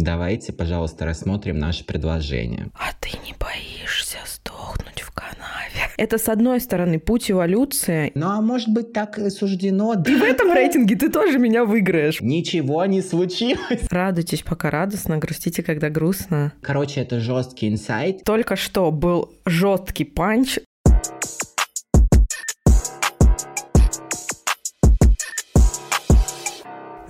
Давайте, пожалуйста, рассмотрим наше предложение. А ты не боишься сдохнуть в канаве? Это, с одной стороны, путь эволюции. Ну, а может быть, так и суждено. И в этом рейтинге ты тоже меня выиграешь. Ничего не случилось. Радуйтесь, пока радостно, грустите, когда грустно. Короче, это жесткий инсайт. Только что был жесткий панч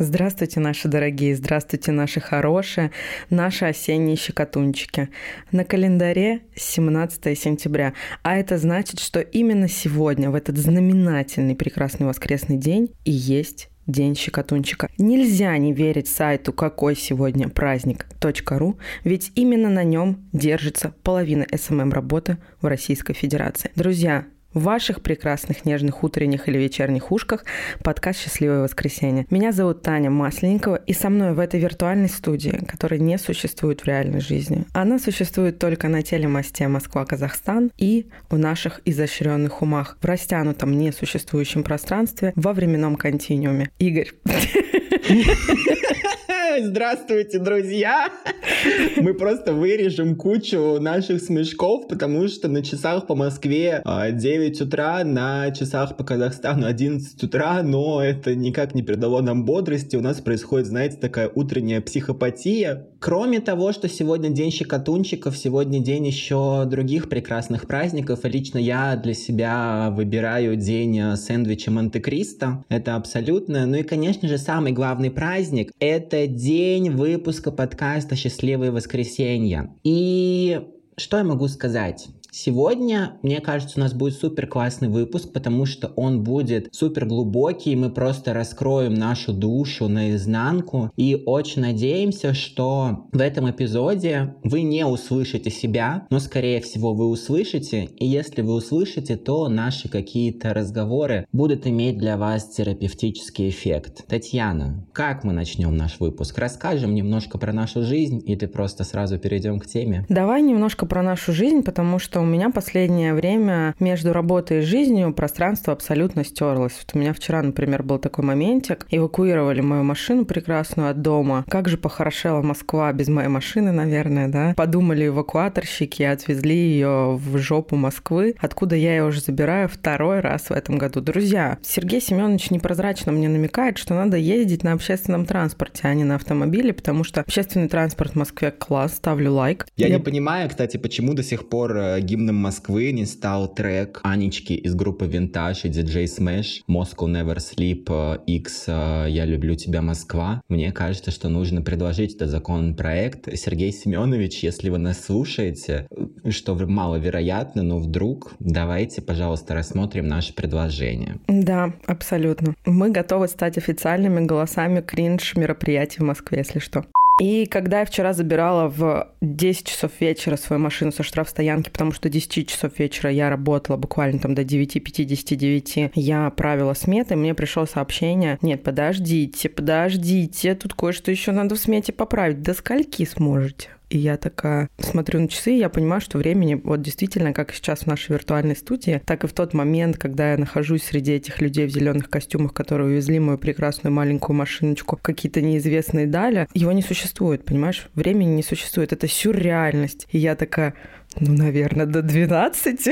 Здравствуйте, наши дорогие, здравствуйте, наши хорошие, наши осенние щекотунчики. На календаре 17 сентября, а это значит, что именно сегодня, в этот знаменательный прекрасный воскресный день, и есть День щекотунчика. Нельзя не верить сайту «Какой сегодня праздник.ру», ведь именно на нем держится половина СММ-работы в Российской Федерации. Друзья, в ваших прекрасных нежных утренних или вечерних ушках подкаст «Счастливое воскресенье». Меня зовут Таня Масленникова, и со мной в этой виртуальной студии, которая не существует в реальной жизни. Она существует только на телемосте Москва-Казахстан и в наших изощренных умах, в растянутом несуществующем пространстве во временном континууме. Игорь. Здравствуйте, друзья! Мы просто вырежем кучу наших смешков, потому что на часах по Москве 9 а, утра, на часах по Казахстану 11 утра, но это никак не придало нам бодрости. У нас происходит, знаете, такая утренняя психопатия. Кроме того, что сегодня день щекотунчиков, сегодня день еще других прекрасных праздников, и лично я для себя выбираю день сэндвича Монте-Кристо. Это абсолютно. Ну и, конечно же, самый главный праздник — это день выпуска подкаста «Счастливые воскресенья». И что я могу сказать? Сегодня, мне кажется, у нас будет супер классный выпуск, потому что он будет супер глубокий, мы просто раскроем нашу душу наизнанку и очень надеемся, что в этом эпизоде вы не услышите себя, но скорее всего вы услышите, и если вы услышите, то наши какие-то разговоры будут иметь для вас терапевтический эффект. Татьяна, как мы начнем наш выпуск? Расскажем немножко про нашу жизнь или просто сразу перейдем к теме? Давай немножко про нашу жизнь, потому что у меня последнее время между работой и жизнью пространство абсолютно стерлось. Вот у меня вчера, например, был такой моментик. Эвакуировали мою машину прекрасную от дома. Как же похорошела Москва без моей машины, наверное, да? Подумали эвакуаторщики, отвезли ее в жопу Москвы, откуда я ее уже забираю второй раз в этом году. Друзья, Сергей Семенович непрозрачно мне намекает, что надо ездить на общественном транспорте, а не на автомобиле, потому что общественный транспорт в Москве класс, ставлю лайк. Я, я... не понимаю, кстати, почему до сих пор э, гимном Москвы не стал трек Анечки из группы Винтаж и диджей Smash Moscow Never Sleep э, X э, Я люблю тебя, Москва. Мне кажется, что нужно предложить этот законопроект. Сергей Семенович, если вы нас слушаете, э, что маловероятно, но вдруг давайте, пожалуйста, рассмотрим наше предложение. Да, абсолютно. Мы готовы стать официальными голосами кринж мероприятий в Москве, если что. И когда я вчера забирала в 10 часов вечера свою машину со штрафстоянки, потому что до 10 часов вечера я работала буквально там до 9.59, я правила сметы, мне пришло сообщение, нет, подождите, подождите, тут кое-что еще надо в смете поправить. До скольки сможете? И я такая смотрю на часы, и я понимаю, что времени вот действительно, как сейчас в нашей виртуальной студии, так и в тот момент, когда я нахожусь среди этих людей в зеленых костюмах, которые увезли мою прекрасную маленькую машиночку какие-то неизвестные дали, его не существует, понимаешь? Времени не существует. Это сюрреальность. И я такая, ну, наверное, до 12.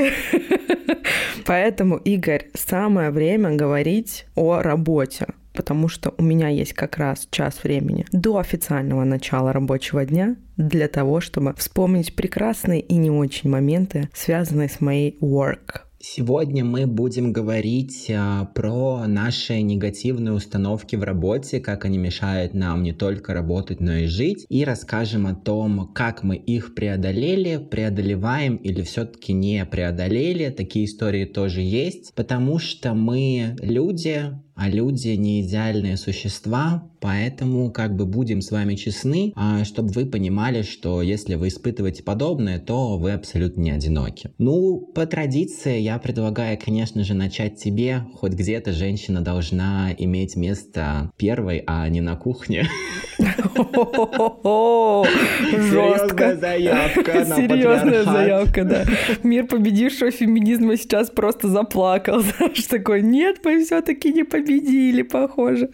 Поэтому, Игорь, самое время говорить о работе потому что у меня есть как раз час времени до официального начала рабочего дня для того, чтобы вспомнить прекрасные и не очень моменты, связанные с моей work. Сегодня мы будем говорить а, про наши негативные установки в работе, как они мешают нам не только работать, но и жить, и расскажем о том, как мы их преодолели, преодолеваем или все-таки не преодолели. Такие истории тоже есть, потому что мы люди, а люди не идеальные существа, поэтому как бы будем с вами честны, а, чтобы вы понимали, что если вы испытываете подобное, то вы абсолютно не одиноки. Ну, по традиции я предлагаю, конечно же, начать тебе, хоть где-то женщина должна иметь место первой, а не на кухне. Жестко. заявка Серьезная заявка, да. Мир победившего феминизма сейчас просто заплакал. Знаешь, такой, нет, мы все-таки не победили, похоже.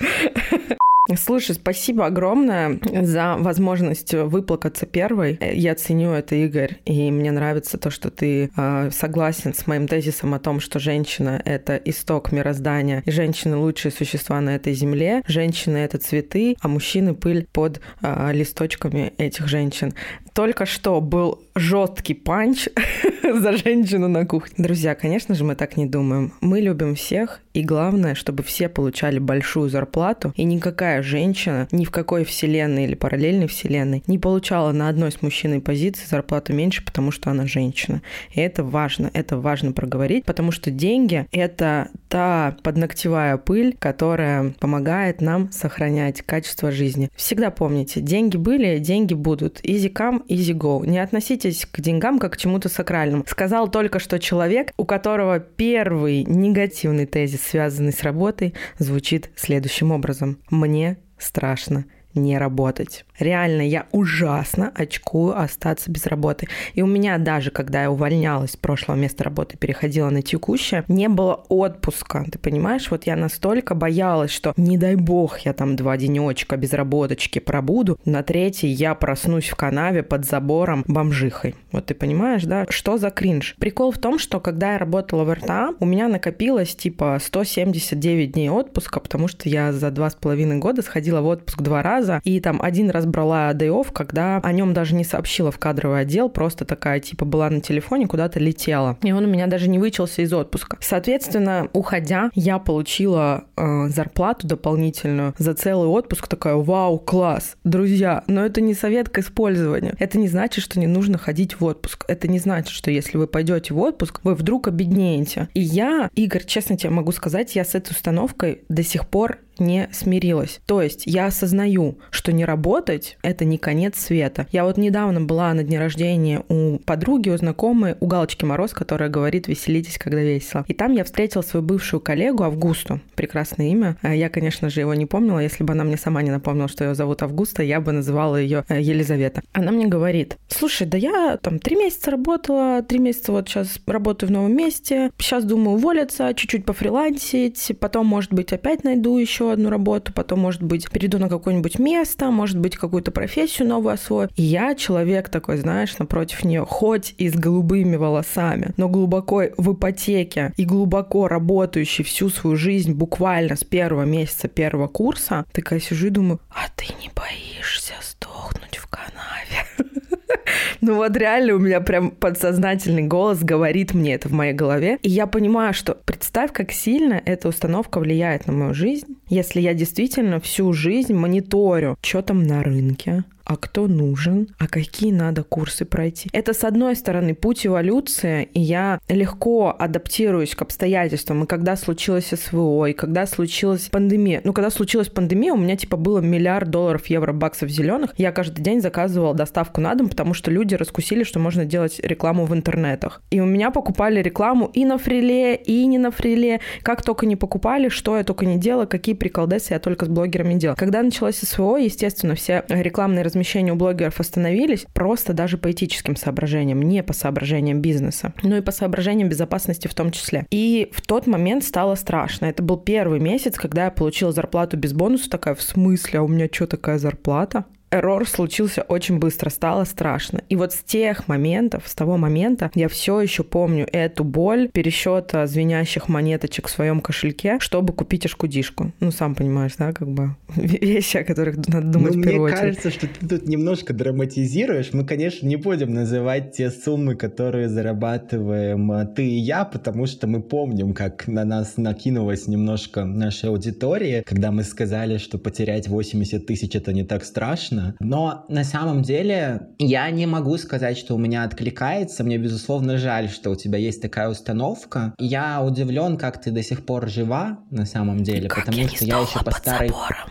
Слушай, спасибо огромное за возможность выплакаться первой. Я ценю это, Игорь, и мне нравится то, что ты э, согласен с моим тезисом о том, что женщина — это исток мироздания, и женщины — лучшие существа на этой земле, женщины — это цветы, а мужчины — пыль под э, листочками этих женщин. Только что был жесткий панч за женщину на кухне. Друзья, конечно же, мы так не думаем. Мы любим всех, и главное, чтобы все получали большую зарплату, и никакая женщина ни в какой вселенной или параллельной вселенной не получала на одной с мужчиной позиции зарплату меньше, потому что она женщина. И это важно, это важно проговорить, потому что деньги — это та подногтевая пыль, которая помогает нам сохранять качество жизни. Всегда помните, деньги были, деньги будут. Easy come, easy go. Не относитесь к деньгам как к чему-то сакральному. Сказал только что человек, у которого первый негативный тезис, связанный с работой, звучит следующим образом. Мне страшно не работать. Реально, я ужасно очкую остаться без работы. И у меня даже, когда я увольнялась с прошлого места работы, переходила на текущее, не было отпуска. Ты понимаешь, вот я настолько боялась, что не дай бог я там два денечка без работочки пробуду, на третий я проснусь в канаве под забором бомжихой. Вот ты понимаешь, да? Что за кринж? Прикол в том, что когда я работала в РТА, у меня накопилось типа 179 дней отпуска, потому что я за два с половиной года сходила в отпуск два раза, и там один раз брала off, когда о нем даже не сообщила в кадровый отдел, просто такая, типа, была на телефоне, куда-то летела. И он у меня даже не вычелся из отпуска. Соответственно, уходя, я получила э, зарплату дополнительную за целый отпуск. Такая, вау, класс. Друзья, но это не совет к использованию. Это не значит, что не нужно ходить в отпуск. Это не значит, что если вы пойдете в отпуск, вы вдруг обеднеете. И я, Игорь, честно тебе могу сказать, я с этой установкой до сих пор не смирилась. То есть я осознаю, что не работать — это не конец света. Я вот недавно была на дне рождения у подруги, у знакомой, у Галочки Мороз, которая говорит «веселитесь, когда весело». И там я встретила свою бывшую коллегу Августу. Прекрасное имя. А я, конечно же, его не помнила. Если бы она мне сама не напомнила, что ее зовут Августа, я бы называла ее э, Елизавета. Она мне говорит, слушай, да я там три месяца работала, три месяца вот сейчас работаю в новом месте, сейчас думаю уволиться, чуть-чуть пофрилансить, потом, может быть, опять найду еще еще одну работу, потом, может быть, перейду на какое-нибудь место, может быть, какую-то профессию новую освою. И я человек такой, знаешь, напротив нее, хоть и с голубыми волосами, но глубоко в ипотеке и глубоко работающий всю свою жизнь буквально с первого месяца первого курса, такая сижу и думаю, а ты не боишься сдохнуть в канаве? Ну вот реально у меня прям подсознательный голос говорит мне это в моей голове. И я понимаю, что представь, как сильно эта установка влияет на мою жизнь, если я действительно всю жизнь мониторю, что там на рынке, а кто нужен, а какие надо курсы пройти. Это, с одной стороны, путь эволюции, и я легко адаптируюсь к обстоятельствам. И когда случилось СВО, и когда случилась пандемия. Ну, когда случилась пандемия, у меня, типа, было миллиард долларов, евро, баксов зеленых. Я каждый день заказывала доставку на дом, потому что люди раскусили, что можно делать рекламу в интернетах. И у меня покупали рекламу и на фриле, и не на фриле. Как только не покупали, что я только не делала, какие приколдесы я только с блогерами делала. Когда началось СВО, естественно, все рекламные размещения у блогеров остановились просто даже по этическим соображениям, не по соображениям бизнеса, но и по соображениям безопасности в том числе. И в тот момент стало страшно. Это был первый месяц, когда я получила зарплату без бонуса, такая, в смысле, а у меня что, такая зарплата? Эррор случился очень быстро, стало страшно. И вот с тех моментов, с того момента, я все еще помню эту боль пересчета звенящих монеточек в своем кошельке, чтобы купить ашкудишку. Ну, сам понимаешь, да, как бы вещи, о которых надо думать ну, в первую мне кажется, что ты тут немножко драматизируешь. Мы, конечно, не будем называть те суммы, которые зарабатываем а, ты и я, потому что мы помним, как на нас накинулась немножко наша аудитория, когда мы сказали, что потерять 80 тысяч это не так страшно, но на самом деле я не могу сказать, что у меня откликается. Мне, безусловно, жаль, что у тебя есть такая установка. Я удивлен, как ты до сих пор жива на самом деле, как потому я что я еще по старой... Забором.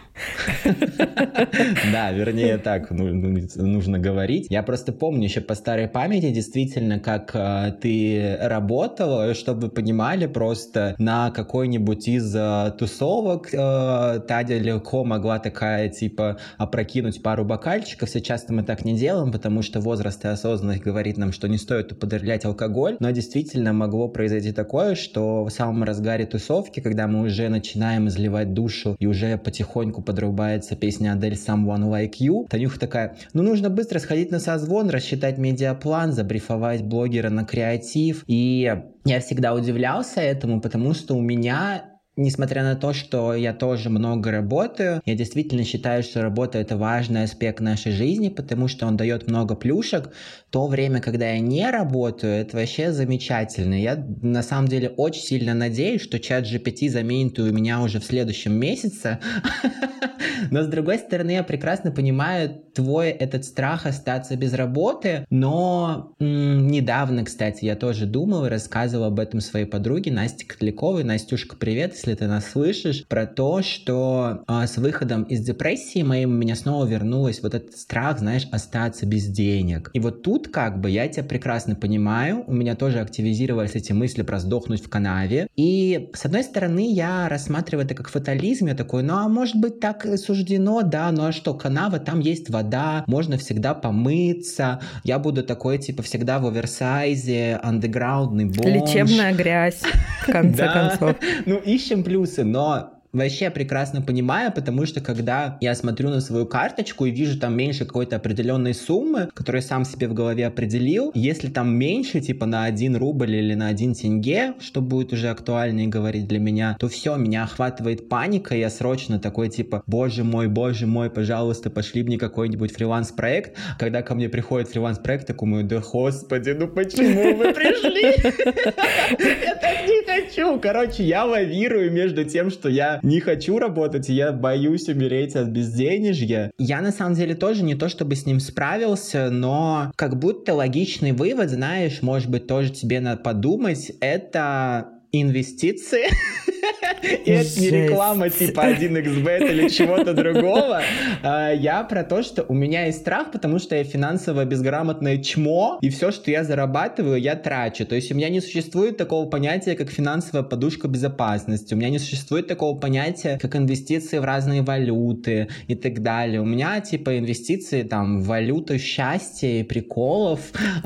Да, вернее так нужно говорить. Я просто помню еще по старой памяти действительно, как э, ты работала, чтобы вы понимали, просто на какой-нибудь из э, тусовок э, Тадя легко могла такая, типа, опрокинуть пару бокальчиков. Сейчас мы так не делаем, потому что возраст и осознанность говорит нам, что не стоит употреблять алкоголь, но действительно могло произойти такое, что в самом разгаре тусовки, когда мы уже начинаем изливать душу и уже потихоньку подрубается песня Адель «Someone Like You». Танюха такая, ну нужно быстро сходить на созвон, рассчитать медиаплан, забрифовать блогера на креатив. И я всегда удивлялся этому, потому что у меня Несмотря на то, что я тоже много работаю, я действительно считаю, что работа это важный аспект нашей жизни, потому что он дает много плюшек. То время, когда я не работаю, это вообще замечательно. Я на самом деле очень сильно надеюсь, что чат GPT заменит у меня уже в следующем месяце. Но с другой стороны, я прекрасно понимаю твой этот страх остаться без работы, но недавно, кстати, я тоже думал и рассказывал об этом своей подруге Насте Котляковой. Настюшка, привет, если ты нас слышишь, про то, что э, с выходом из депрессии моей у меня снова вернулась вот этот страх, знаешь, остаться без денег. И вот тут как бы я тебя прекрасно понимаю, у меня тоже активизировались эти мысли про сдохнуть в канаве. И с одной стороны, я рассматриваю это как фатализм, я такой, ну а может быть так и суждено, да, ну а что, канава, там есть вода, можно всегда помыться, я буду такой, типа, всегда в оверсайзе, андеграундный бомж. Лечебная грязь, в конце концов. Ну, ищем ищем плюсы, но вообще прекрасно понимаю, потому что когда я смотрю на свою карточку и вижу там меньше какой-то определенной суммы, которую сам себе в голове определил, если там меньше, типа на 1 рубль или на 1 тенге, что будет уже актуальнее говорить для меня, то все, меня охватывает паника, я срочно такой типа, боже мой, боже мой, пожалуйста, пошли мне какой-нибудь фриланс-проект. Когда ко мне приходит фриланс-проект, я думаю, да господи, ну почему вы пришли? Я так не хочу. Короче, я лавирую между тем, что я не хочу работать, я боюсь умереть от безденежья. Я на самом деле тоже не то чтобы с ним справился, но как будто логичный вывод, знаешь, может быть, тоже тебе надо подумать, это инвестиции. И это не реклама типа 1xbet или чего-то другого. А, я про то, что у меня есть страх, потому что я финансово безграмотное чмо, и все, что я зарабатываю, я трачу. То есть у меня не существует такого понятия, как финансовая подушка безопасности. У меня не существует такого понятия, как инвестиции в разные валюты и так далее. У меня типа инвестиции там в валюту счастья и приколов.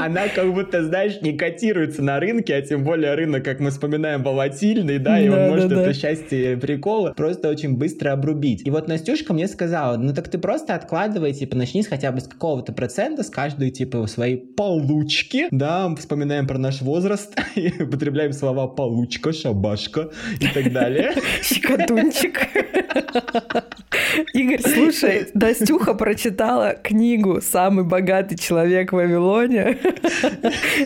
Она как будто, знаешь, не котируется на рынке, а тем более рынок, как мы вспоминаем, волатильный, да, и он может это счастье приколы просто очень быстро обрубить. И вот Настюшка мне сказала, ну так ты просто откладывай, типа, начни хотя бы с какого-то процента, с каждой, типа, своей получки, да, вспоминаем про наш возраст, и употребляем слова получка, шабашка и так далее. Щекотунчик. Игорь, слушай, Настюха прочитала книгу «Самый богатый человек в Вавилоне».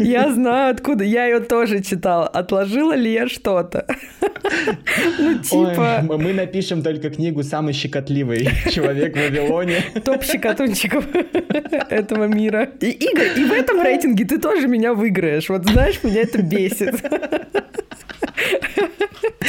Я знаю, откуда. Я ее тоже читала. Отложила ли я что-то? Ну, типа... Ой, мы напишем только книгу «Самый щекотливый человек в Вавилоне». Топ щекотунчиков этого мира. И, Игорь, и в этом рейтинге ты тоже меня выиграешь. Вот знаешь, меня это бесит.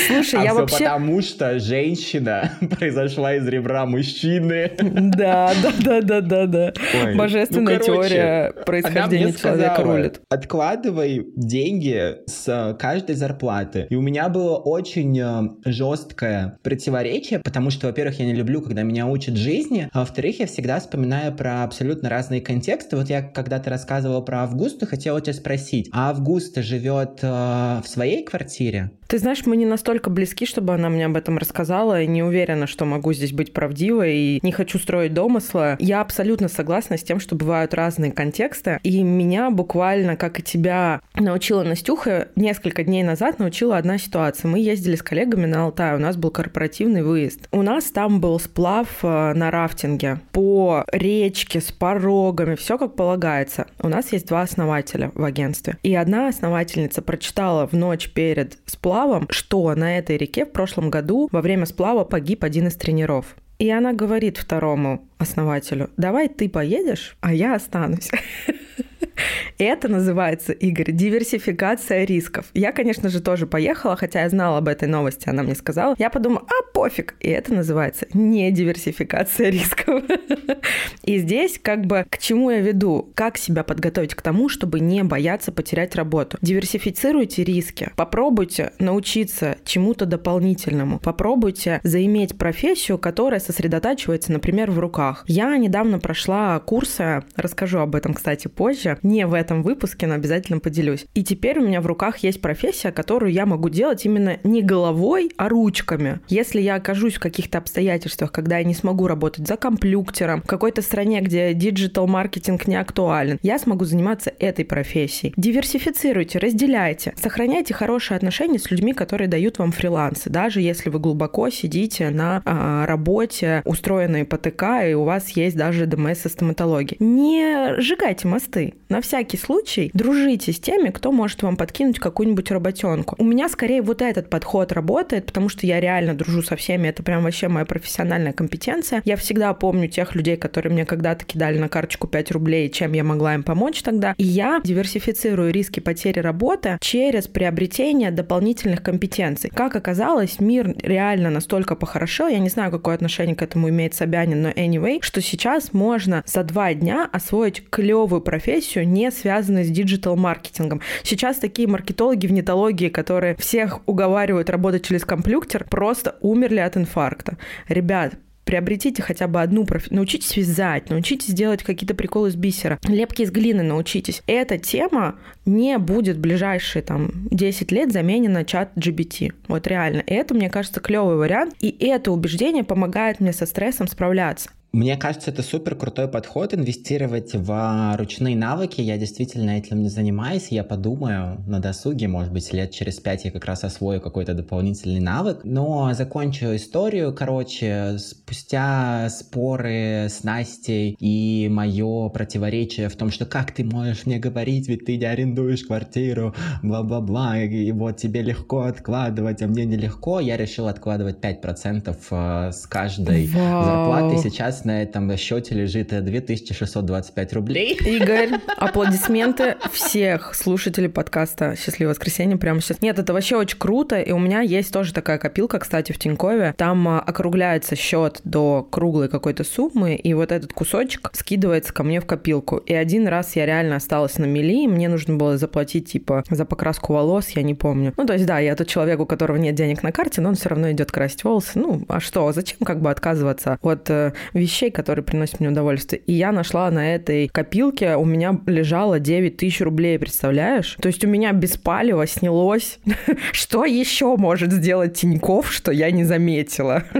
Слушай, а я все вообще... потому, что женщина произошла из ребра мужчины. Да, да, да, да, да, да. Ой. Божественная ну, короче, теория происхождения человека сказала, рулит. Откладывай деньги с каждой зарплаты. И у меня было очень э, жесткое противоречие, потому что, во-первых, я не люблю, когда меня учат жизни, а во-вторых, я всегда вспоминаю про абсолютно разные контексты. Вот я когда-то рассказывала про Августу, хотела тебя спросить, а Августа живет э, в своей квартире? Ты знаешь, мы не настолько близки, чтобы она мне об этом рассказала, и не уверена, что могу здесь быть правдивой, и не хочу строить домысла. Я абсолютно согласна с тем, что бывают разные контексты, и меня буквально, как и тебя, научила Настюха несколько дней назад, научила одна ситуация. Мы ездили с коллегами на Алтай, у нас был корпоративный выезд. У нас там был сплав э, на рафтинге по речке с порогами, все как полагается. У нас есть два основателя в агентстве. И одна основательница прочитала в ночь перед сплавом сплавом, что на этой реке в прошлом году во время сплава погиб один из тренеров. И она говорит второму основателю, давай ты поедешь, а я останусь. Это называется, Игорь, диверсификация рисков. Я, конечно же, тоже поехала, хотя я знала об этой новости, она мне сказала. Я подумала, а пофиг. И это называется не диверсификация рисков. И здесь как бы к чему я веду? Как себя подготовить к тому, чтобы не бояться потерять работу? Диверсифицируйте риски. Попробуйте научиться чему-то дополнительному. Попробуйте заиметь профессию, которая сосредотачивается, например, в руках. Я недавно прошла курсы, расскажу об этом, кстати, позже, не в этом выпуске, но обязательно поделюсь. И теперь у меня в руках есть профессия, которую я могу делать именно не головой, а ручками. Если я окажусь в каких-то обстоятельствах, когда я не смогу работать за компьютером, в какой-то стране, где диджитал-маркетинг не актуален, я смогу заниматься этой профессией. Диверсифицируйте, разделяйте, сохраняйте хорошие отношения с людьми, которые дают вам фрилансы, даже если вы глубоко сидите на а, работе, устроенной по ТК, и у вас есть даже ДМС и стоматологии. Не сжигайте мосты. На всякий случай дружите с теми, кто может вам подкинуть какую-нибудь работенку. У меня скорее вот этот подход работает, потому что я реально дружу со всеми, это прям вообще моя профессиональная компетенция. Я всегда помню тех людей, которые мне когда-то кидали на карточку 5 рублей, чем я могла им помочь тогда. И я диверсифицирую риски потери работы через приобретение дополнительных компетенций. Как оказалось, мир реально настолько похорошел, я не знаю, какое отношение к этому имеет Собянин, но anyway, что сейчас можно за два дня освоить клевую профессию, не связанную с диджитал-маркетингом. Сейчас такие маркетологи в нетологии, которые всех уговаривают работать через компьютер, просто умерли от инфаркта. Ребят, приобретите хотя бы одну профессию, научитесь вязать, научитесь делать какие-то приколы из бисера, лепки из глины научитесь. Эта тема не будет в ближайшие там 10 лет заменена чат GBT. Вот реально. И это, мне кажется, клевый вариант. И это убеждение помогает мне со стрессом справляться. Мне кажется, это супер крутой подход инвестировать в ручные навыки. Я действительно этим не занимаюсь. Я подумаю на досуге, может быть, лет через пять я как раз освою какой-то дополнительный навык. Но закончу историю. Короче, спустя споры с Настей и мое противоречие в том, что как ты можешь мне говорить, ведь ты не арендуешь квартиру, бла-бла-бла, и вот тебе легко откладывать, а мне нелегко, я решил откладывать 5% э, с каждой Вау. зарплаты. Сейчас на этом счете лежит 2625 рублей. Игорь, аплодисменты всех слушателей подкаста «Счастливое воскресенье» прямо сейчас. Нет, это вообще очень круто, и у меня есть тоже такая копилка, кстати, в Тинькове. Там а, округляется счет до круглой какой-то суммы, и вот этот кусочек скидывается ко мне в копилку. И один раз я реально осталась на мели, и мне нужно было заплатить, типа, за покраску волос, я не помню. Ну, то есть, да, я тот человек, у которого нет денег на карте, но он все равно идет красить волосы. Ну, а что, зачем как бы отказываться от э, вещей, вещей, которые приносят мне удовольствие. И я нашла на этой копилке, у меня лежало 9 тысяч рублей, представляешь? То есть у меня без палева снялось. Что еще может сделать Тиньков, что я не заметила?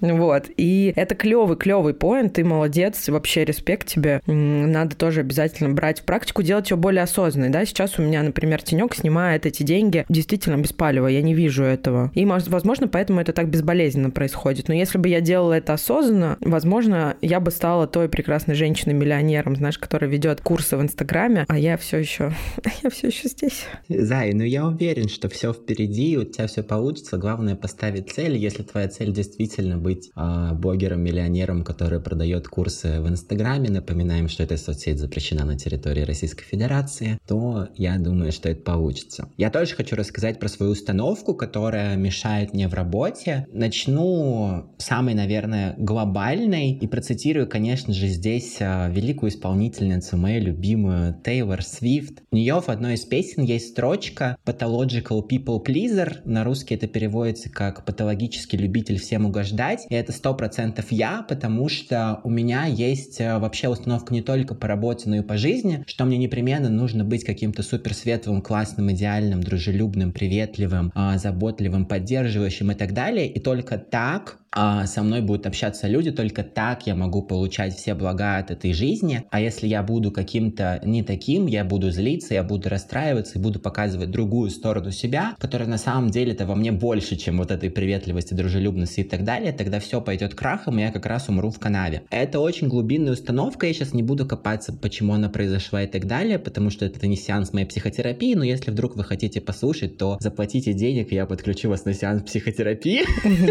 Вот. И это клевый, клевый поинт. Ты молодец. Вообще респект тебе. Надо тоже обязательно брать в практику, делать ее более осознанной. Да? Сейчас у меня, например, Тинек снимает эти деньги действительно без палева. Я не вижу этого. И, возможно, поэтому это так безболезненно происходит. Но если бы я делала это осознанно, возможно, я бы стала той прекрасной женщиной-миллионером, знаешь, которая ведет курсы в Инстаграме, а я все еще, я все еще здесь. Зай, ну я уверен, что все впереди, у тебя все получится. Главное поставить цель. Если твоя цель действительно быть э, блогером-миллионером, который продает курсы в Инстаграме, напоминаем, что эта соцсеть запрещена на территории Российской Федерации, то я думаю, что это получится. Я тоже хочу рассказать про свою установку, которая мешает мне в работе. Начну самой, наверное, глобальной глобальной. И процитирую, конечно же, здесь а, великую исполнительницу, мою любимую Тейлор Свифт. У нее в одной из песен есть строчка «Pathological people pleaser». На русский это переводится как «патологический любитель всем угождать». И это сто процентов я, потому что у меня есть а, вообще установка не только по работе, но и по жизни, что мне непременно нужно быть каким-то супер светлым, классным, идеальным, дружелюбным, приветливым, а, заботливым, поддерживающим и так далее. И только так со мной будут общаться люди, только так я могу получать все блага от этой жизни. А если я буду каким-то не таким, я буду злиться, я буду расстраиваться и буду показывать другую сторону себя, которая на самом деле это во мне больше, чем вот этой приветливости, дружелюбности и так далее, тогда все пойдет крахом, и я как раз умру в канаве. Это очень глубинная установка, я сейчас не буду копаться, почему она произошла и так далее, потому что это не сеанс моей психотерапии, но если вдруг вы хотите послушать, то заплатите денег, и я подключу вас на сеанс психотерапии.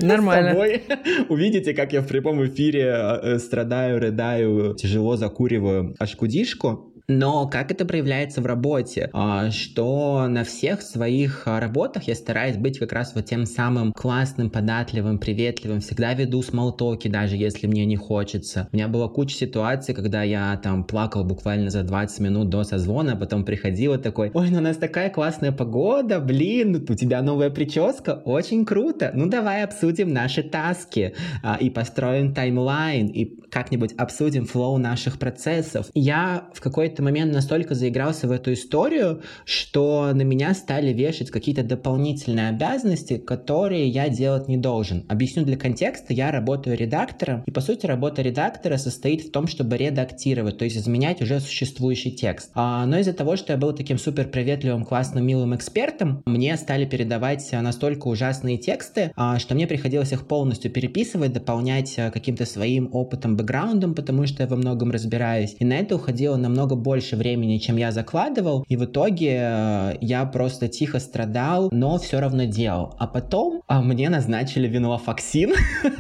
Нормально. Увидите, как я в прямом эфире э, страдаю, рыдаю, тяжело закуриваю ашкудишку. Но как это проявляется в работе? А, что на всех своих а, работах я стараюсь быть как раз вот тем самым классным, податливым, приветливым. Всегда веду смолтоки, даже если мне не хочется. У меня была куча ситуаций, когда я там плакал буквально за 20 минут до созвона, а потом приходила такой, ой, ну у нас такая классная погода, блин, у тебя новая прическа, очень круто. Ну давай обсудим наши таски а, и построим таймлайн, и как-нибудь обсудим флоу наших процессов. Я в какой-то какой-то момент настолько заигрался в эту историю, что на меня стали вешать какие-то дополнительные обязанности, которые я делать не должен. Объясню для контекста, я работаю редактором, и по сути работа редактора состоит в том, чтобы редактировать, то есть изменять уже существующий текст. А, но из-за того, что я был таким супер приветливым, классным, милым экспертом, мне стали передавать настолько ужасные тексты, а, что мне приходилось их полностью переписывать, дополнять а, каким-то своим опытом, бэкграундом, потому что я во многом разбираюсь. И на это уходило намного больше времени, чем я закладывал, и в итоге э, я просто тихо страдал, но все равно делал. А потом а мне назначили винолафоксин,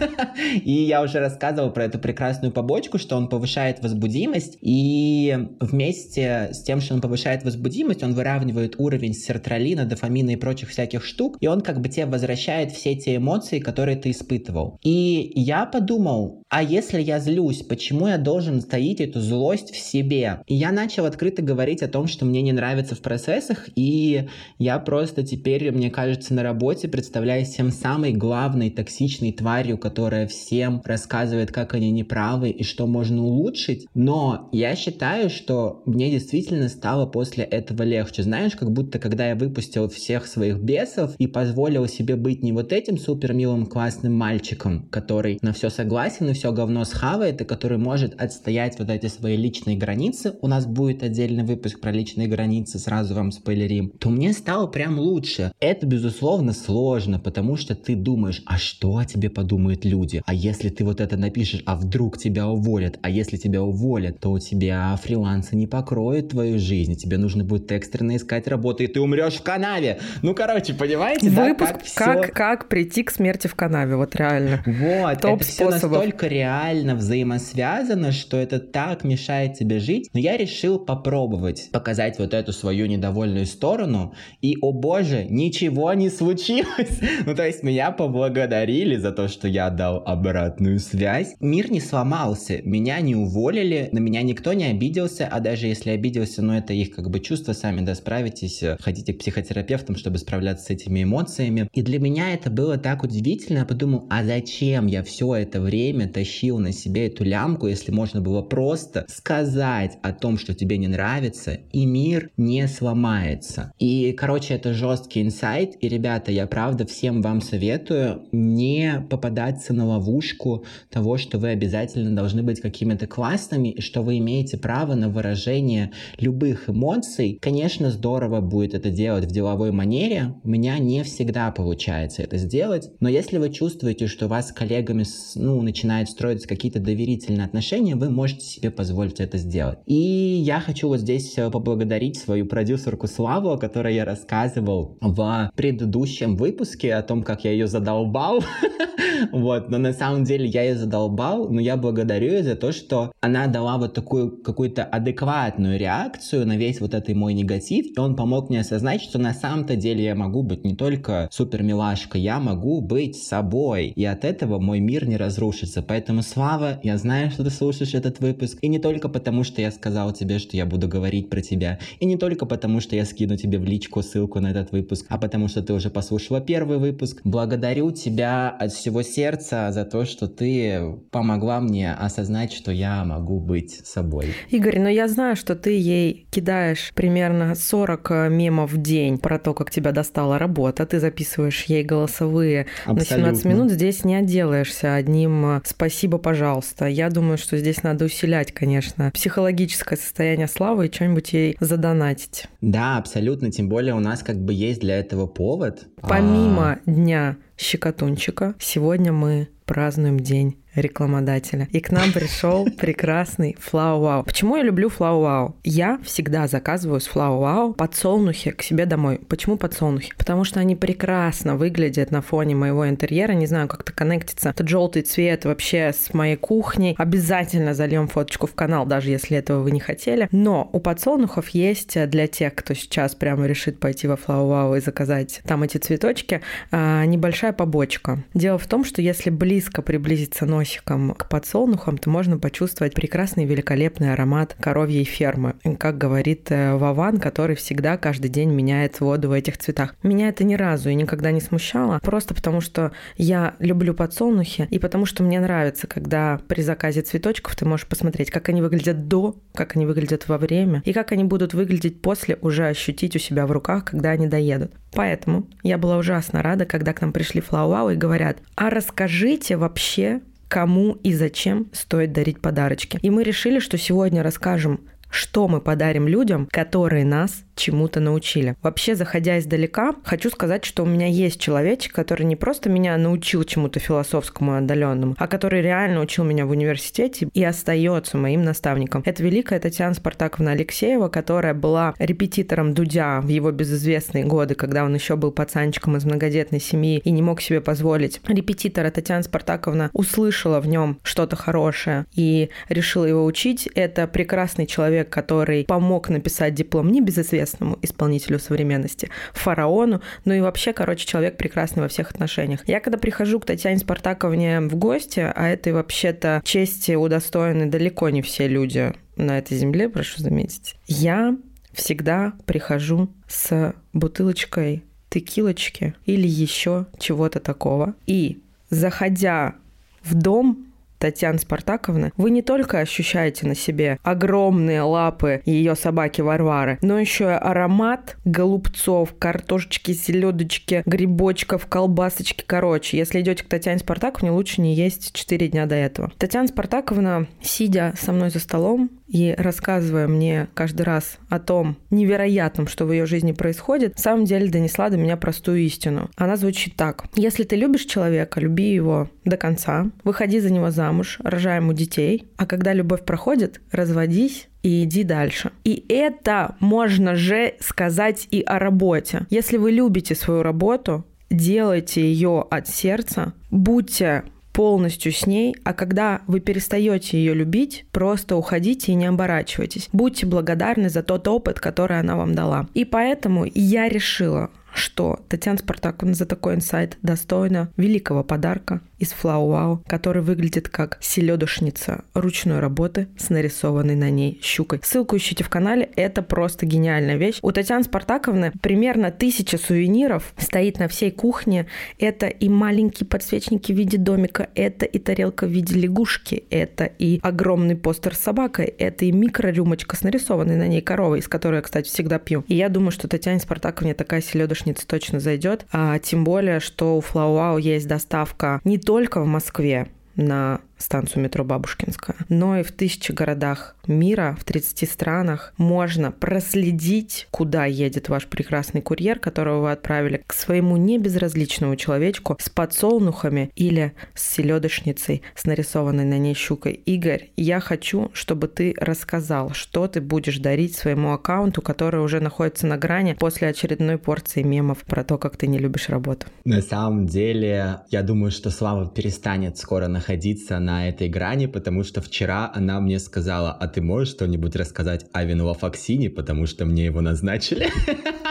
и я уже рассказывал про эту прекрасную побочку, что он повышает возбудимость, и вместе с тем, что он повышает возбудимость, он выравнивает уровень сертралина, дофамина и прочих всяких штук, и он как бы тебе возвращает все те эмоции, которые ты испытывал. И я подумал, а если я злюсь, почему я должен стоить эту злость в себе? И я начал открыто говорить о том, что мне не нравится в процессах, и я просто теперь, мне кажется, на работе представляюсь тем самой главной токсичной тварью, которая всем рассказывает, как они неправы и что можно улучшить. Но я считаю, что мне действительно стало после этого легче. Знаешь, как будто когда я выпустил всех своих бесов и позволил себе быть не вот этим супер милым классным мальчиком, который на все согласен и все говно схавает, и который может отстоять вот эти свои личные границы, у нас будет отдельный выпуск про личные границы, сразу вам спойлерим, то мне стало прям лучше. Это, безусловно, сложно, потому что ты думаешь, а что о тебе подумают люди? А если ты вот это напишешь, а вдруг тебя уволят? А если тебя уволят, то у тебя фрилансы не покроют твою жизнь, тебе нужно будет экстренно искать работу, и ты умрешь в канаве. Ну, короче, понимаете, Выпуск, да, как, как, все... как прийти к смерти в канаве, вот реально. Вот, Топ это все настолько реально взаимосвязано, что это так мешает тебе жить. Но я решил попробовать показать вот эту свою недовольную сторону, и, о боже, ничего не случилось. ну, то есть меня поблагодарили за то, что я дал обратную связь. Мир не сломался, меня не уволили, на меня никто не обиделся, а даже если обиделся, ну, это их как бы чувства, сами, да, справитесь, ходите к психотерапевтам, чтобы справляться с этими эмоциями. И для меня это было так удивительно, я подумал, а зачем я все это время тащил на себе эту лямку, если можно было просто сказать о том, что тебе не нравится, и мир не сломается. И, короче, это жесткий инсайт, и, ребята, я правда всем вам советую не попадаться на ловушку того, что вы обязательно должны быть какими-то классными, и что вы имеете право на выражение любых эмоций. Конечно, здорово будет это делать в деловой манере, у меня не всегда получается это сделать, но если вы чувствуете, что у вас с коллегами ну, начинает строиться какие-то доверительные отношения, вы можете себе позволить это сделать. И я хочу вот здесь э, поблагодарить свою продюсерку Славу, о которой я рассказывал в предыдущем выпуске о том, как я ее задолбал. вот, но на самом деле я ее задолбал, но я благодарю ее за то, что она дала вот такую какую-то адекватную реакцию на весь вот этот мой негатив, и он помог мне осознать, что на самом-то деле я могу быть не только супер милашкой, я могу быть собой, и от этого мой мир не разрушится. Поэтому, Слава, я знаю, что ты слушаешь этот выпуск, и не только потому, что я сказал тебе, что я буду говорить про тебя, и не только потому, что я скину тебе в личку ссылку на этот выпуск, а потому что ты уже послушала первый выпуск. Благодарю тебя от всего сердца за то, что ты помогла мне осознать, что я могу быть собой. Игорь, но ну я знаю, что ты ей кидаешь примерно 40 э, мемов в день про то, как тебя достала работа, ты записываешь ей голосовые Абсолютно. на 17 минут, здесь не отделаешься одним э, «спасибо, пожалуйста». Я думаю, что здесь надо усилять, конечно, психологическое состояние Славы и что-нибудь ей задонатить. Да, абсолютно, тем более у нас как бы есть для этого повод. Помимо а... дня щекотунчика, сегодня мы празднуем день рекламодателя. И к нам пришел прекрасный Flow Wow. Почему я люблю Flow Wow? Я всегда заказываю с Flow Wow подсолнухи к себе домой. Почему подсолнухи? Потому что они прекрасно выглядят на фоне моего интерьера. Не знаю, как это коннектится. Этот желтый цвет вообще с моей кухней. Обязательно зальем фоточку в канал, даже если этого вы не хотели. Но у подсолнухов есть для тех, кто сейчас прямо решит пойти во Flow Wow и заказать там эти цветочки, а, небольшая побочка. Дело в том, что если близко приблизиться 0 носиком к подсолнухам, то можно почувствовать прекрасный великолепный аромат коровьей фермы. Как говорит э, Вован, который всегда каждый день меняет воду в этих цветах. Меня это ни разу и никогда не смущало, просто потому что я люблю подсолнухи и потому что мне нравится, когда при заказе цветочков ты можешь посмотреть, как они выглядят до, как они выглядят во время и как они будут выглядеть после, уже ощутить у себя в руках, когда они доедут. Поэтому я была ужасно рада, когда к нам пришли Флауау и говорят, а расскажите вообще, кому и зачем стоит дарить подарочки. И мы решили, что сегодня расскажем, что мы подарим людям, которые нас чему-то научили. Вообще, заходя издалека, хочу сказать, что у меня есть человечек, который не просто меня научил чему-то философскому отдаленному, а который реально учил меня в университете и остается моим наставником. Это великая Татьяна Спартаковна Алексеева, которая была репетитором Дудя в его безызвестные годы, когда он еще был пацанчиком из многодетной семьи и не мог себе позволить. Репетитора Татьяна Спартаковна услышала в нем что-то хорошее и решила его учить. Это прекрасный человек, который помог написать диплом небезызвестный известному исполнителю современности, фараону, ну и вообще, короче, человек прекрасный во всех отношениях. Я когда прихожу к Татьяне Спартаковне в гости, а этой вообще-то чести удостоены далеко не все люди на этой земле, прошу заметить, я всегда прихожу с бутылочкой текилочки или еще чего-то такого. И заходя в дом, Татьяна Спартаковна, вы не только ощущаете на себе огромные лапы ее собаки Варвары, но еще и аромат голубцов, картошечки, селедочки, грибочков, колбасочки. Короче, если идете к Татьяне Спартаковне, лучше не есть 4 дня до этого. Татьяна Спартаковна, сидя со мной за столом, и рассказывая мне каждый раз о том невероятном, что в ее жизни происходит, на самом деле донесла до меня простую истину. Она звучит так. Если ты любишь человека, люби его до конца, выходи за него замуж, рожай ему детей, а когда любовь проходит, разводись и иди дальше. И это можно же сказать и о работе. Если вы любите свою работу, делайте ее от сердца, будьте полностью с ней, а когда вы перестаете ее любить, просто уходите и не оборачивайтесь. Будьте благодарны за тот опыт, который она вам дала. И поэтому я решила, что Татьяна Спартаковна за такой инсайт достойна великого подарка из Флау который выглядит как селедушница ручной работы с нарисованной на ней щукой. Ссылку ищите в канале, это просто гениальная вещь. У Татьяны Спартаковны примерно тысяча сувениров стоит на всей кухне. Это и маленькие подсвечники в виде домика, это и тарелка в виде лягушки, это и огромный постер с собакой, это и микрорюмочка с нарисованной на ней коровой, из которой я, кстати, всегда пью. И я думаю, что Татьяне Спартаковне такая селедушница точно зайдет, а тем более, что у Флауау есть доставка не только в Москве на станцию метро Бабушкинская, но и в тысячи городах мира, в 30 странах можно проследить, куда едет ваш прекрасный курьер, которого вы отправили к своему небезразличному человечку с подсолнухами или с селедочницей, с нарисованной на ней щукой. Игорь, я хочу, чтобы ты рассказал, что ты будешь дарить своему аккаунту, который уже находится на грани после очередной порции мемов про то, как ты не любишь работу. На самом деле, я думаю, что Слава перестанет скоро находиться на этой грани, потому что вчера она мне сказала, а ты можешь что-нибудь рассказать о винолафоксине, потому что мне его назначили.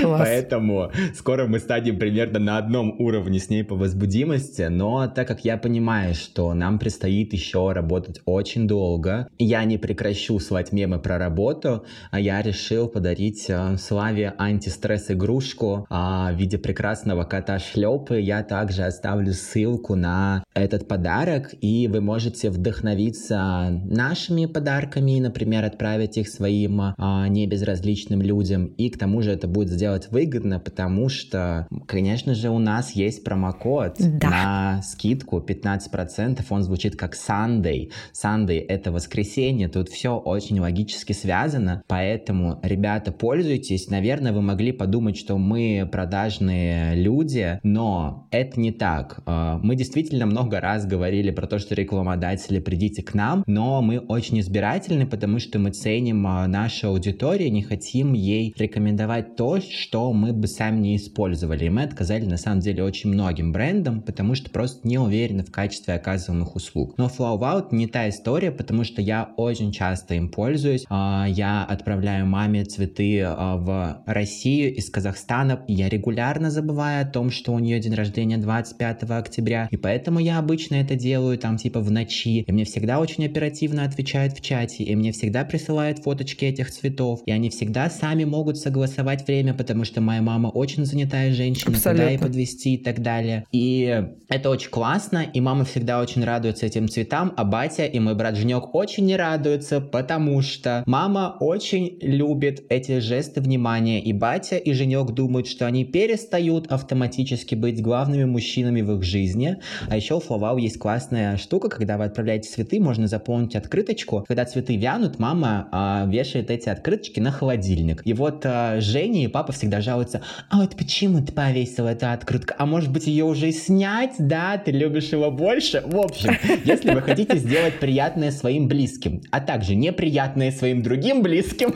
Класс. Поэтому скоро мы станем примерно на одном уровне с ней по возбудимости, но так как я понимаю, что нам предстоит еще работать очень долго, я не прекращу слать мемы про работу, а я решил подарить э, Славе антистресс-игрушку а, в виде прекрасного кота шлепы. Я также оставлю ссылку на этот подарок, и вы можете вдохновиться нашими подарками, например, отправить их своим а, небезразличным людям, и к тому же это будет сделать выгодно, потому что, конечно же, у нас есть промокод да. на скидку 15%, он звучит как Sunday. Sunday — это воскресенье, тут все очень логически связано, поэтому, ребята, пользуйтесь. Наверное, вы могли подумать, что мы продажные люди, но это не так. А, мы действительно много раз говорили про то, что рекламодатели, придите к нам, но мы очень избирательны, потому что мы ценим а, нашу аудиторию, не хотим ей рекомендовать то, то, что мы бы сами не использовали. И мы отказали на самом деле очень многим брендам, потому что просто не уверены в качестве оказываемых услуг. Но Flow Out не та история, потому что я очень часто им пользуюсь. А, я отправляю маме цветы а, в Россию из Казахстана. Я регулярно забываю о том, что у нее день рождения 25 октября. И поэтому я обычно это делаю там типа в ночи. И мне всегда очень оперативно отвечают в чате. И мне всегда присылают фоточки этих цветов. И они всегда сами могут согласовать время, потому что моя мама очень занятая женщина, Абсолютно. куда ей подвести и так далее. И это очень классно. И мама всегда очень радуется этим цветам, а батя и мой брат Женек очень не радуются, потому что мама очень любит эти жесты внимания. И батя и Женек думают, что они перестают автоматически быть главными мужчинами в их жизни. А еще у Фловау есть классная штука, когда вы отправляете цветы, можно заполнить открыточку. Когда цветы вянут, мама а, вешает эти открыточки на холодильник. И вот а, Женя и папа всегда жалуются, а вот почему ты повесил эту открытку? А может быть ее уже снять? Да, ты любишь его больше? В общем, если вы хотите сделать приятное своим близким, а также неприятное своим другим близким,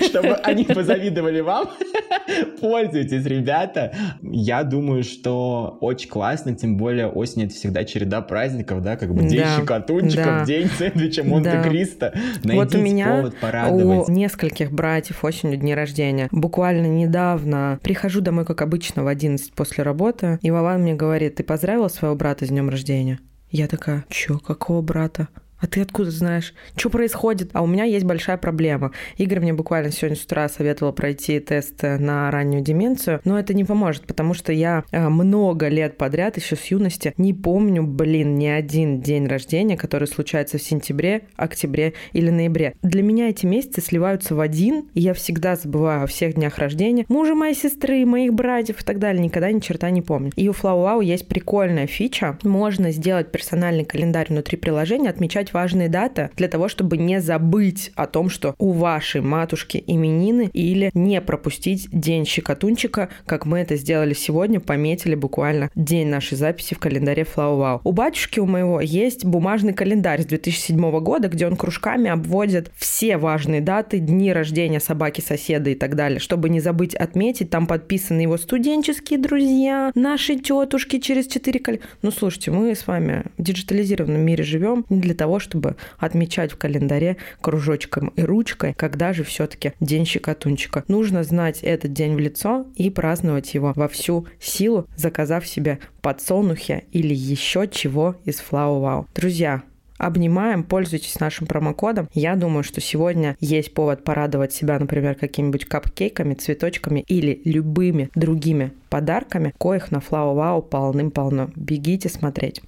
чтобы они позавидовали вам, пользуйтесь, ребята. Я думаю, что очень классно, тем более осень это всегда череда праздников, да, как бы день да, щекотунчиков, да. день сэндвича Монте-Кристо. Да. Вот у меня повод порадовать. у нескольких братьев осенью дни рождения. Буквально недавно прихожу домой, как обычно, в 11 после работы, и Вован мне говорит, ты поздравила своего брата с днем рождения? Я такая, чё, какого брата? А ты откуда знаешь? Что происходит? А у меня есть большая проблема. Игорь мне буквально сегодня с утра советовал пройти тест на раннюю деменцию, но это не поможет, потому что я э, много лет подряд, еще с юности, не помню, блин, ни один день рождения, который случается в сентябре, октябре или ноябре. Для меня эти месяцы сливаются в один, и я всегда забываю о всех днях рождения, мужа моей сестры, моих братьев и так далее, никогда ни черта не помню. И у FlowWow есть прикольная фича. Можно сделать персональный календарь внутри приложения, отмечать запоминать важные даты для того, чтобы не забыть о том, что у вашей матушки именины или не пропустить день щекотунчика, как мы это сделали сегодня, пометили буквально день нашей записи в календаре Flow Wow. У батюшки у моего есть бумажный календарь с 2007 года, где он кружками обводит все важные даты, дни рождения собаки, соседа и так далее, чтобы не забыть отметить. Там подписаны его студенческие друзья, наши тетушки через 4 коль... Ну, слушайте, мы с вами в диджитализированном мире живем не для того, чтобы отмечать в календаре кружочком и ручкой, когда же все-таки день щекотунчика. Нужно знать этот день в лицо и праздновать его во всю силу, заказав себе подсолнухи или еще чего из Flow Wow. Друзья, обнимаем, пользуйтесь нашим промокодом. Я думаю, что сегодня есть повод порадовать себя, например, какими-нибудь капкейками, цветочками или любыми другими подарками, коих на Flow Wow полным-полно. Бегите смотреть.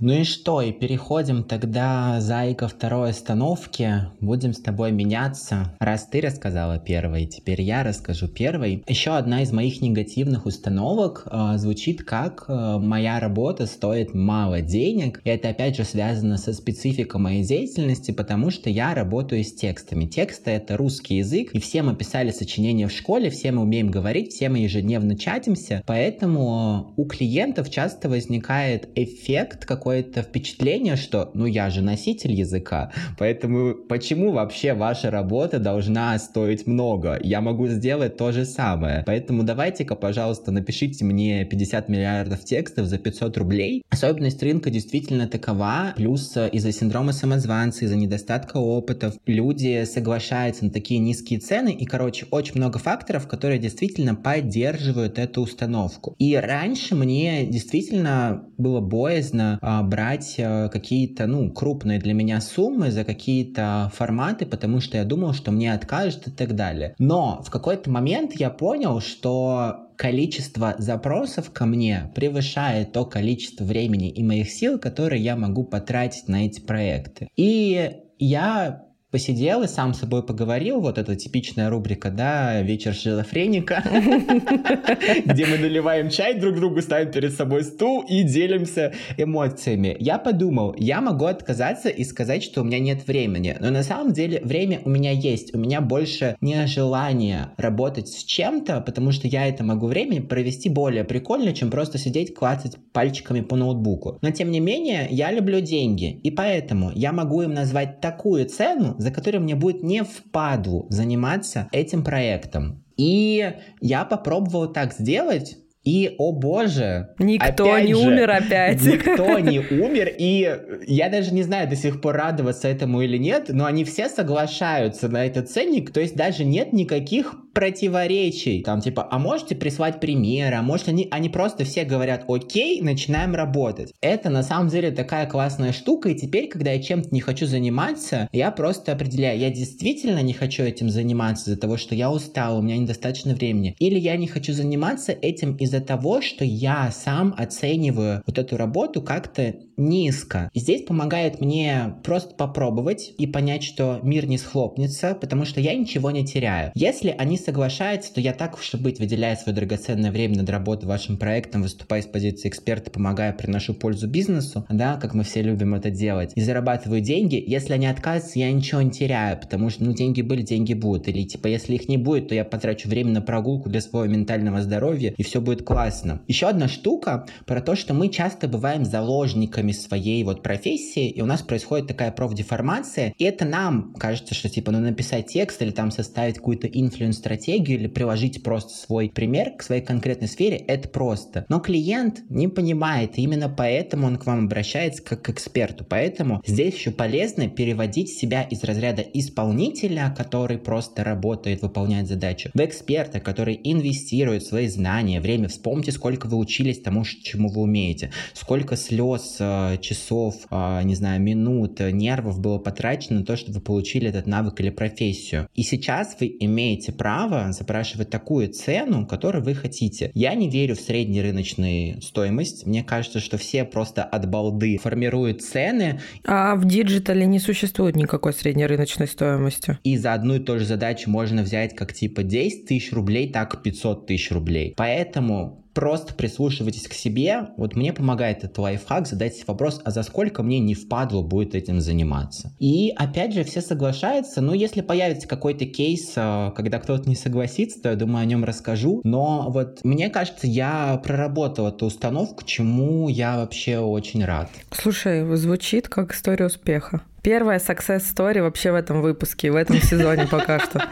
Ну и что, и переходим тогда, за ко второй остановке. Будем с тобой меняться. Раз ты рассказала первой, теперь я расскажу первой. Еще одна из моих негативных установок э, звучит как э, «моя работа стоит мало денег». И это опять же связано со спецификой моей деятельности, потому что я работаю с текстами. Тексты — это русский язык, и все мы писали сочинения в школе, все мы умеем говорить, все мы ежедневно чатимся, поэтому у клиентов часто возникает эффект какой какое-то впечатление, что ну я же носитель языка, поэтому почему вообще ваша работа должна стоить много? Я могу сделать то же самое. Поэтому давайте-ка, пожалуйста, напишите мне 50 миллиардов текстов за 500 рублей. Особенность рынка действительно такова, плюс э, из-за синдрома самозванца, из-за недостатка опытов, люди соглашаются на такие низкие цены, и, короче, очень много факторов, которые действительно поддерживают эту установку. И раньше мне действительно было боязно а, брать э, какие-то, ну, крупные для меня суммы за какие-то форматы, потому что я думал, что мне откажут и так далее. Но в какой-то момент я понял, что количество запросов ко мне превышает то количество времени и моих сил, которые я могу потратить на эти проекты. И я посидел и сам с собой поговорил, вот эта типичная рубрика, да, вечер шизофреника, где мы наливаем чай друг другу, ставим перед собой стул и делимся эмоциями. Я подумал, я могу отказаться и сказать, что у меня нет времени, но на самом деле время у меня есть, у меня больше не желание работать с чем-то, потому что я это могу время провести более прикольно, чем просто сидеть клацать пальчиками по ноутбуку. Но тем не менее, я люблю деньги, и поэтому я могу им назвать такую цену, за который мне будет не впадлу заниматься этим проектом. И я попробовал так сделать, и, о боже, никто не же, умер опять. Никто не умер, и я даже не знаю до сих пор радоваться этому или нет, но они все соглашаются на этот ценник, то есть даже нет никаких противоречий. Там типа, а можете прислать примеры, а может они, они просто все говорят, окей, начинаем работать. Это на самом деле такая классная штука, и теперь, когда я чем-то не хочу заниматься, я просто определяю, я действительно не хочу этим заниматься из-за того, что я устал, у меня недостаточно времени, или я не хочу заниматься этим из-за того, что я сам оцениваю вот эту работу как-то низко. И здесь помогает мне просто попробовать и понять, что мир не схлопнется, потому что я ничего не теряю. Если они соглашаются, то я так уж и быть, выделяя свое драгоценное время над работой вашим проектом, выступая с позиции эксперта, помогая, приношу пользу бизнесу, да, как мы все любим это делать, и зарабатываю деньги, если они отказываются, я ничего не теряю, потому что, ну, деньги были, деньги будут. Или, типа, если их не будет, то я потрачу время на прогулку для своего ментального здоровья, и все будет классно. Еще одна штука про то, что мы часто бываем заложниками своей вот профессии, и у нас происходит такая профдеформация, и это нам кажется, что, типа, ну, написать текст или там составить какую-то influence стратегию или приложить просто свой пример к своей конкретной сфере, это просто. Но клиент не понимает, и именно поэтому он к вам обращается как к эксперту. Поэтому здесь еще полезно переводить себя из разряда исполнителя, который просто работает, выполняет задачу, в эксперта, который инвестирует свои знания, время. Вспомните, сколько вы учились тому, чему вы умеете, сколько слез, э, часов, э, не знаю, минут, нервов было потрачено на то, чтобы вы получили этот навык или профессию. И сейчас вы имеете право запрашивать такую цену, которую вы хотите. Я не верю в среднюю рыночную стоимость. Мне кажется, что все просто от балды формируют цены. А в диджитале не существует никакой средней рыночной стоимости. И за одну и ту же задачу можно взять как типа 10 тысяч рублей, так 500 тысяч рублей. Поэтому просто прислушивайтесь к себе. Вот мне помогает этот лайфхак задать себе вопрос, а за сколько мне не впадло будет этим заниматься? И опять же, все соглашаются, но если появится какой-то кейс, э, когда кто-то не согласится, то я думаю, о нем расскажу. Но вот мне кажется, я проработал эту установку, чему я вообще очень рад. Слушай, звучит как история успеха. Первая success story вообще в этом выпуске, в этом сезоне пока что.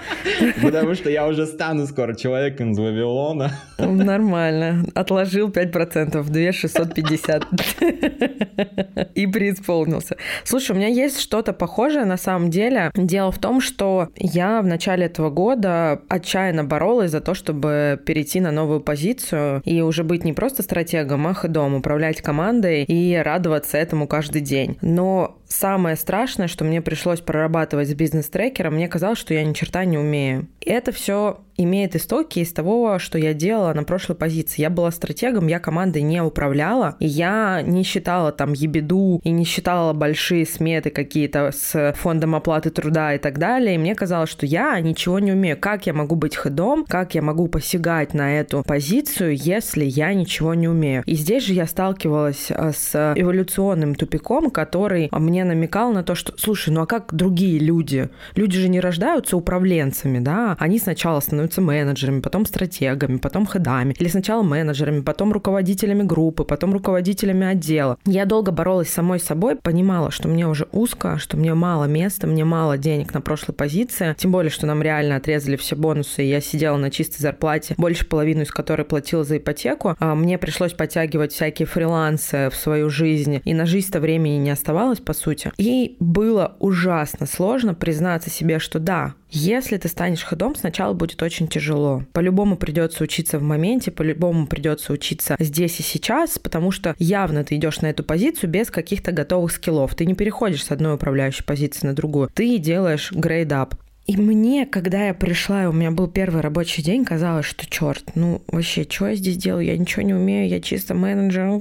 Потому что я уже стану скоро человеком из Вавилона. Нормально. Отложил 5%, 2650. И преисполнился. Слушай, у меня есть что-то похожее на самом деле. Дело в том, что я в начале этого года отчаянно боролась за то, чтобы перейти на новую позицию и уже быть не просто стратегом, а ходом, управлять командой и радоваться этому каждый день. Но самое страшное, что мне пришлось прорабатывать с бизнес-трекером, мне казалось, что я ни черта не умею. И это все имеет истоки из того, что я делала на прошлой позиции. Я была стратегом, я командой не управляла, и я не считала там ебеду и не считала большие сметы какие-то с фондом оплаты труда и так далее. И мне казалось, что я ничего не умею. Как я могу быть ходом, как я могу посягать на эту позицию, если я ничего не умею. И здесь же я сталкивалась э, с эволюционным тупиком, который мне намекал на то, что, слушай, ну а как другие люди? Люди же не рождаются управленцами, да? Они сначала становятся становятся менеджерами, потом стратегами, потом хедами. Или сначала менеджерами, потом руководителями группы, потом руководителями отдела. Я долго боролась с самой собой, понимала, что мне уже узко, что мне мало места, мне мало денег на прошлой позиции. Тем более, что нам реально отрезали все бонусы, и я сидела на чистой зарплате, больше половины из которой платила за ипотеку. А мне пришлось подтягивать всякие фрилансы в свою жизнь, и на жизнь-то времени не оставалось, по сути. И было ужасно сложно признаться себе, что да, если ты станешь ходом, сначала будет очень тяжело. По-любому придется учиться в моменте, по-любому придется учиться здесь и сейчас, потому что явно ты идешь на эту позицию без каких-то готовых скиллов. Ты не переходишь с одной управляющей позиции на другую. Ты делаешь грейд-ап. И мне, когда я пришла, у меня был первый рабочий день, казалось, что черт, ну вообще, что я здесь делаю? Я ничего не умею, я чисто менеджер. Ну,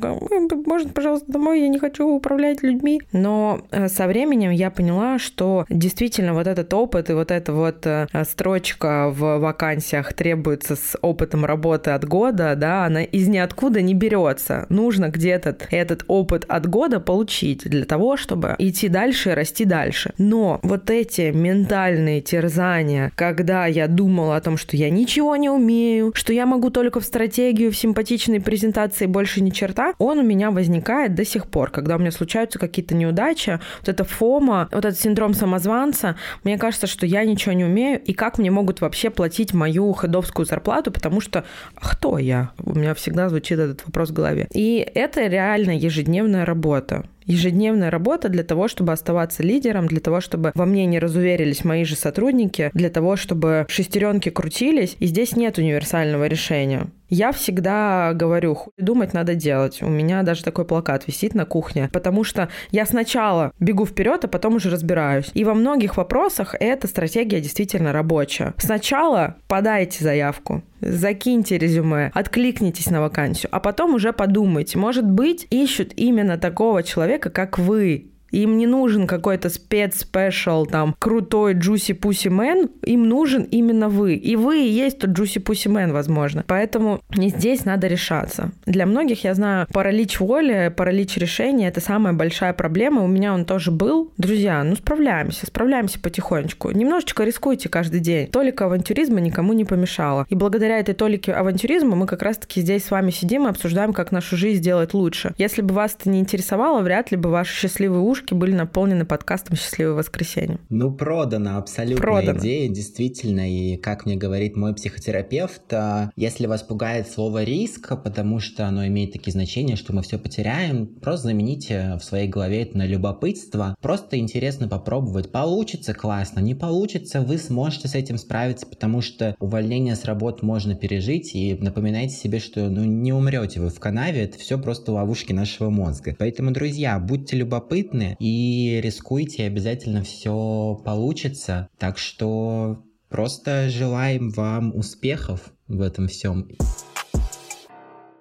можно, пожалуйста, домой, я не хочу управлять людьми. Но э, со временем я поняла, что действительно вот этот опыт и вот эта вот э, строчка в вакансиях требуется с опытом работы от года, да, она из ниоткуда не берется. Нужно где-то этот опыт от года получить для того, чтобы идти дальше и расти дальше. Но вот эти ментальные терзания, когда я думала о том, что я ничего не умею, что я могу только в стратегию, в симпатичной презентации больше ни черта, он у меня возникает до сих пор. Когда у меня случаются какие-то неудачи, вот эта фома, вот этот синдром самозванца, мне кажется, что я ничего не умею, и как мне могут вообще платить мою хедовскую зарплату, потому что а кто я? У меня всегда звучит этот вопрос в голове. И это реально ежедневная работа ежедневная работа для того, чтобы оставаться лидером, для того, чтобы во мне не разуверились мои же сотрудники, для того, чтобы шестеренки крутились, и здесь нет универсального решения. Я всегда говорю, хуй думать надо делать. У меня даже такой плакат висит на кухне, потому что я сначала бегу вперед, а потом уже разбираюсь. И во многих вопросах эта стратегия действительно рабочая. Сначала подайте заявку, закиньте резюме, откликнитесь на вакансию, а потом уже подумайте. Может быть, ищут именно такого человека, как вы, им не нужен какой-то спец- special, там, крутой Juicy Pussy Man. Им нужен именно вы. И вы и есть тот Juicy Pussy Man, возможно. Поэтому не здесь надо решаться. Для многих, я знаю, паралич воли, паралич решения — это самая большая проблема. У меня он тоже был. Друзья, ну справляемся, справляемся потихонечку. Немножечко рискуйте каждый день. Толика авантюризма никому не помешала. И благодаря этой толике авантюризма мы как раз-таки здесь с вами сидим и обсуждаем, как нашу жизнь сделать лучше. Если бы вас это не интересовало, вряд ли бы ваши счастливые уши ушки были наполнены подкастом «Счастливое воскресенье». Ну, продана абсолютно продано. идея, действительно. И как мне говорит мой психотерапевт, а, если вас пугает слово «риск», потому что оно имеет такие значения, что мы все потеряем, просто замените в своей голове это на любопытство. Просто интересно попробовать. Получится классно, не получится, вы сможете с этим справиться, потому что увольнение с работы можно пережить. И напоминайте себе, что ну, не умрете вы в канаве, это все просто ловушки нашего мозга. Поэтому, друзья, будьте любопытны, и рискуйте, обязательно все получится. Так что просто желаем вам успехов в этом всем.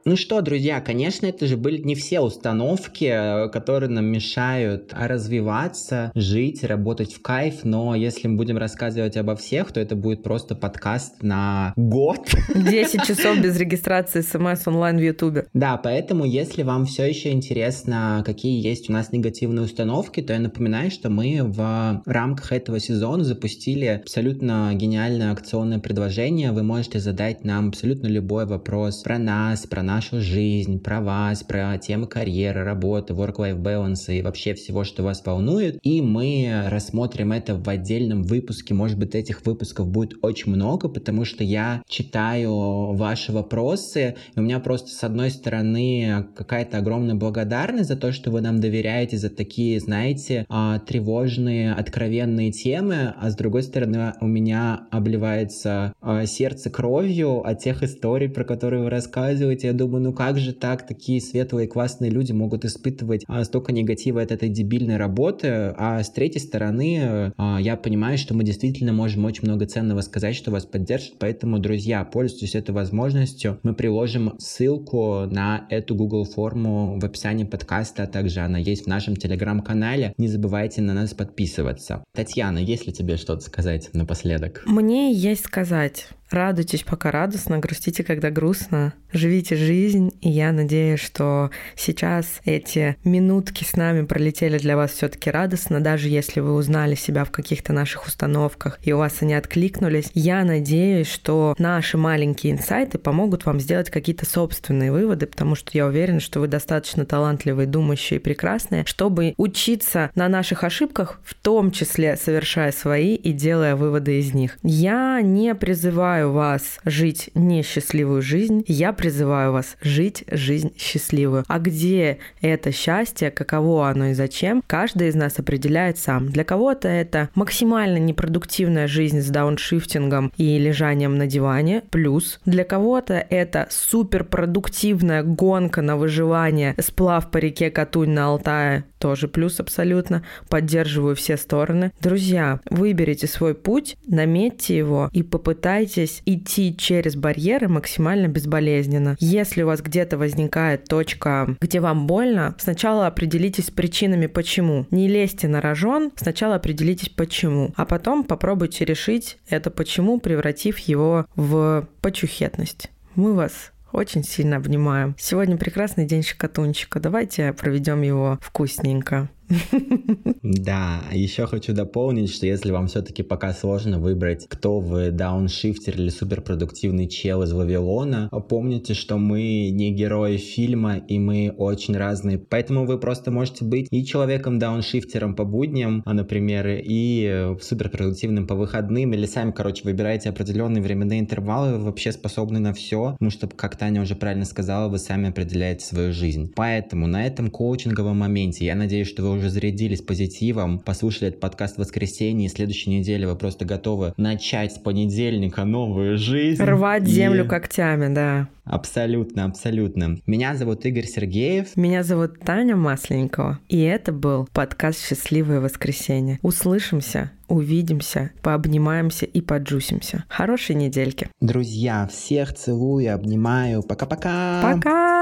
Ну что, друзья, конечно, это же были не все установки, э, которые нам мешают развиваться, жить, работать в кайф, но если мы будем рассказывать обо всех, то это будет просто подкаст на год. 10 часов без регистрации смс онлайн в Ютубе. Да, поэтому если вам все еще интересно, какие есть у нас негативные установки, то я напоминаю, что мы в рамках этого сезона запустили абсолютно гениальное акционное предложение. Вы можете задать нам абсолютно любой вопрос про нас, про наш нашу жизнь, про вас, про темы карьеры, работы, work-life balance и вообще всего, что вас волнует. И мы рассмотрим это в отдельном выпуске. Может быть, этих выпусков будет очень много, потому что я читаю ваши вопросы, и у меня просто с одной стороны какая-то огромная благодарность за то, что вы нам доверяете за такие, знаете, а, тревожные, откровенные темы, а с другой стороны у меня обливается а, сердце кровью от тех историй, про которые вы рассказываете. Я думаю, думаю, ну как же так, такие светлые, классные люди могут испытывать а, столько негатива от этой дебильной работы, а с третьей стороны а, я понимаю, что мы действительно можем очень много ценного сказать, что вас поддержит, поэтому, друзья, пользуйтесь этой возможностью, мы приложим ссылку на эту Google форму в описании подкаста, а также она есть в нашем телеграм-канале, не забывайте на нас подписываться. Татьяна, есть ли тебе что-то сказать напоследок? Мне есть сказать. Радуйтесь, пока радостно, грустите, когда грустно. Живите жизнь, и я надеюсь, что сейчас эти минутки с нами пролетели для вас все таки радостно, даже если вы узнали себя в каких-то наших установках, и у вас они откликнулись. Я надеюсь, что наши маленькие инсайты помогут вам сделать какие-то собственные выводы, потому что я уверена, что вы достаточно талантливые, думающие и прекрасные, чтобы учиться на наших ошибках, в том числе совершая свои и делая выводы из них. Я не призываю призываю вас жить несчастливую жизнь, я призываю вас жить жизнь счастливую. А где это счастье, каково оно и зачем, каждый из нас определяет сам. Для кого-то это максимально непродуктивная жизнь с дауншифтингом и лежанием на диване, плюс. Для кого-то это суперпродуктивная гонка на выживание, сплав по реке Катунь на Алтае, тоже плюс абсолютно. Поддерживаю все стороны. Друзья, выберите свой путь, наметьте его и попытайтесь идти через барьеры максимально безболезненно. Если у вас где-то возникает точка, где вам больно, сначала определитесь с причинами почему. Не лезьте на рожон, сначала определитесь почему, а потом попробуйте решить это почему, превратив его в почухетность. Мы вас очень сильно обнимаем. Сегодня прекрасный день шокотунчика. Давайте проведем его вкусненько. Да, еще хочу дополнить, что если вам все-таки пока сложно выбрать, кто вы, дауншифтер или суперпродуктивный чел из Вавилона, помните, что мы не герои фильма, и мы очень разные. Поэтому вы просто можете быть и человеком-дауншифтером по будням, а, например, и суперпродуктивным по выходным, или сами, короче, выбираете определенные временные интервалы, вы вообще способны на все, потому что, как Таня уже правильно сказала, вы сами определяете свою жизнь. Поэтому на этом коучинговом моменте я надеюсь, что вы уже зарядились позитивом, послушали этот подкаст в воскресенье, и следующей неделе вы просто готовы начать с понедельника новую жизнь. Рвать и... землю когтями, да. Абсолютно, абсолютно. Меня зовут Игорь Сергеев. Меня зовут Таня Масленникова. И это был подкаст «Счастливое воскресенье». Услышимся, увидимся, пообнимаемся и поджусимся. Хорошей недельки. Друзья, всех целую, обнимаю. Пока-пока. Пока!